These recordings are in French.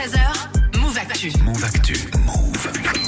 13h, Move Actu. Move Actu. Move.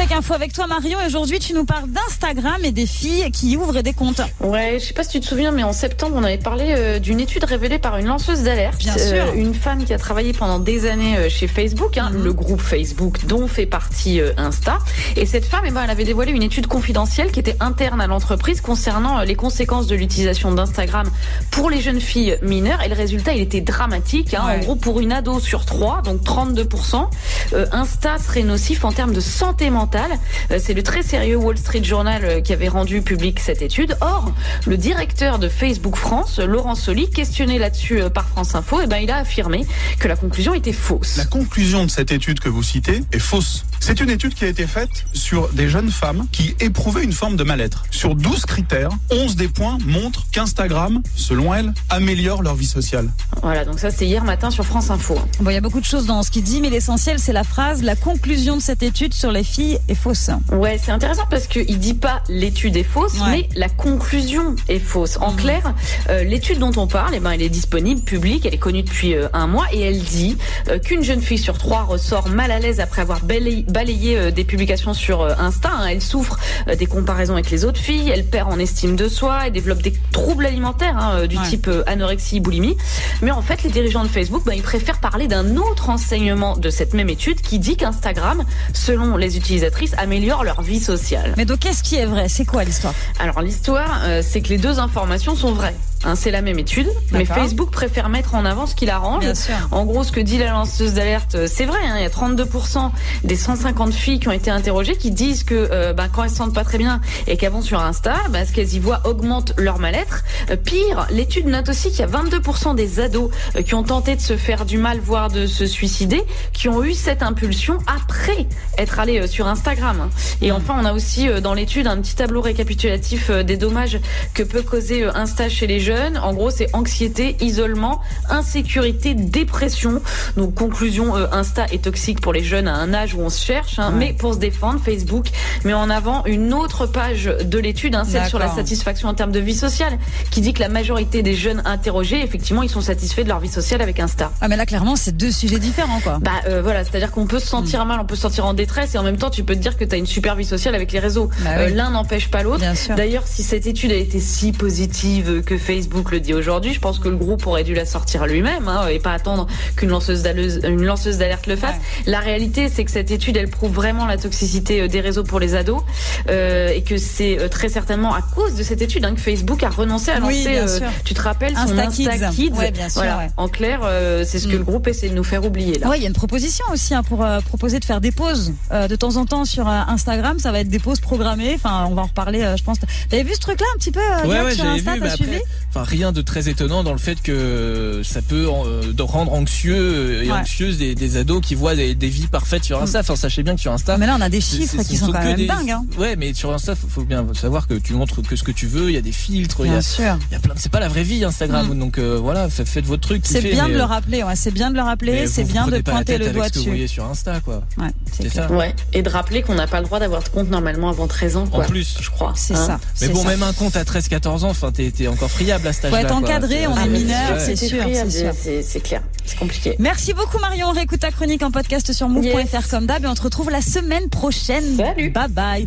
Check info avec toi Marion et aujourd'hui tu nous parles d'Instagram et des filles qui ouvrent des comptes. Ouais, je sais pas si tu te souviens, mais en septembre, on avait parlé euh, d'une étude révélée par une lanceuse d'alerte. Bien sûr. Euh, une femme qui a travaillé pendant des années euh, chez Facebook, hein, Mhm. le groupe Facebook dont fait partie euh, Insta. Et cette femme, eh ben, elle avait dévoilé une étude confidentielle qui était interne à l'entreprise concernant euh, les conséquences de l'utilisation d'Instagram pour les jeunes filles mineures. Et le résultat, il était dramatique. Hein. Ouais. En gros, pour une ado sur trois, donc 32%, euh, Insta serait nocif en termes de santé mentale. Euh, C'est le très sérieux Wall Street Journal euh, qui avait rendu public cette étude. Or, le directeur de Facebook France, Laurent Soli, questionné là-dessus euh, par France Info, eh ben, il a affirmé que la conclusion était fausse. La conclusion de cette étude que vous citez est fausse. C'est une étude qui a été faite sur des jeunes femmes qui éprouvaient une forme de mal-être. Sur 12 critères, 11 des points montrent qu'Instagram, selon elles, améliore leur vie sociale. Voilà, donc ça c'est hier matin sur France Info. Bon il y a beaucoup de choses dans ce qu'il dit mais l'essentiel c'est la phrase la conclusion de cette étude sur les filles est fausse. Ouais, c'est intéressant parce qu'il dit pas l'étude est fausse, Ouais. mais la conclusion est fausse. En Mhm. clair, euh, l'étude dont on parle, eh ben, elle est disponible, publique, elle est connue depuis euh, un mois et elle dit euh, qu'une jeune fille sur trois ressort mal à l'aise après avoir balayé, balayé, euh, des publications sur euh, Insta. hein. Elle souffre euh, des comparaisons avec les autres filles, elle perd en estime de soi, elle développe des troubles alimentaires hein, du Ouais. type anorexie, boulimie. Mais en fait, les dirigeants de Facebook, ben, ils préfèrent parler d'un autre enseignement de cette même étude qui dit qu'Instagram, selon les utilisatrices, améliore leur vie sociale. Mais donc qu'est-ce qui est vrai? C'est quoi l'histoire? Alors l'histoire, euh, c'est que les deux informations sont vraies. Hein, c'est la même étude, mais. Facebook préfère mettre en avant ce qui l'arrange. En gros, ce que dit la lanceuse d'alerte, euh, c'est vrai. hein, il y a 32% des 150 filles qui ont été interrogées qui disent que euh, bah, quand elles se sentent pas très bien et qu'elles vont sur Insta, bah, ce qu'elles y voient augmente leur mal-être. Euh, pire, l'étude note aussi qu'il y a 22% des ados qui ont tenté de se faire du mal, voire de se suicider, qui ont eu cette impulsion après être allés sur Instagram. Et enfin, on a aussi dans l'étude un petit tableau récapitulatif des dommages que peut causer Insta chez les jeunes. En gros, c'est anxiété, isolement, insécurité, dépression. Donc conclusion, euh, Insta est toxique pour les jeunes à un âge où on se cherche. hein. Ouais. Mais pour se défendre, Facebook met en avant une autre page de l'étude, hein, celle sur la satisfaction en termes de vie sociale, qui dit que la majorité des jeunes interrogés, effectivement, ils sont satisfaits de leur vie sociale avec Insta. Ah mais là clairement c'est deux sujets différents quoi. Bah euh, voilà, c'est-à-dire qu'on peut se sentir mal, on peut se sentir en détresse et en même temps tu peux te dire que tu as une super vie sociale avec les réseaux. Bah Euh. L'un n'empêche pas l'autre. Bien sûr. D'ailleurs, si cette étude a été si positive que Facebook le dit aujourd'hui, je pense que le groupe aurait dû la sortir lui-même hein, et pas attendre qu'une lanceuse d'alerte une lanceuse d'alerte le fasse. Ouais. La réalité, c'est que cette étude, elle prouve vraiment la toxicité euh, des réseaux pour les ados euh, et que c'est euh, très certainement à cause de cette étude hein, que Facebook a renoncé à Oui, lancer. bien euh, sûr. tu te rappelles son Insta Insta Kids? Ouais, bien sûr, Voilà. ouais. En clair, euh, c'est ce que Mm. le groupe essaie de nous faire oublier là. Ouais, il y a une proposition aussi hein, pour euh, proposer de faire des pauses euh, de temps en temps sur euh, Instagram. Ça va être des pauses programmées. Enfin, on va en reparler, euh, je pense. T'avais vu ce truc-là un petit peu euh, Ouais, Yann, ouais, sur Insta vu, suivi? après, enfin, rien de très étonnant dans le fait que ça peut euh, rendre anxieux et Ouais. anxieuses des, des ados qui voient des, des vies parfaites sur Insta. Enfin, sachez bien que sur Insta, Mais là, on a des chiffres qui ce sont quand même des- dingues. Hein. Ouais, mais sur Insta, faut, faut bien savoir que tu montres que ce que tu veux. Il y a des filtres, il y Bien a, sûr. il y a plein. C'est pas la vraie vie Instagram, Mm. donc euh, voilà, fa- faites votre truc. C'est bien mais, de le euh, rappeler. Ouais, c'est bien de le rappeler. C'est bien de pointer tête le avec doigt ce que vous dessus. voyez sur Insta, quoi. Ouais, c'est ça. Ouais, et de rappeler qu'on n'a pas le droit d'avoir de compte normalement avant 13 ans. Quoi. En plus. je crois. C'est hein. ça. Mais bon, même un compte à 13-14 ans, enfin, t'es encore friable à cet Faut être encadré, C'est- on Ah, est mineur, c'est sûr, c'est sûr. C'est c'est clair, c'est compliqué. Merci beaucoup Marion. On réécoute ta chronique en podcast sur move.fr Yes. comme d'hab et on te retrouve la semaine prochaine. Salut. Bye bye.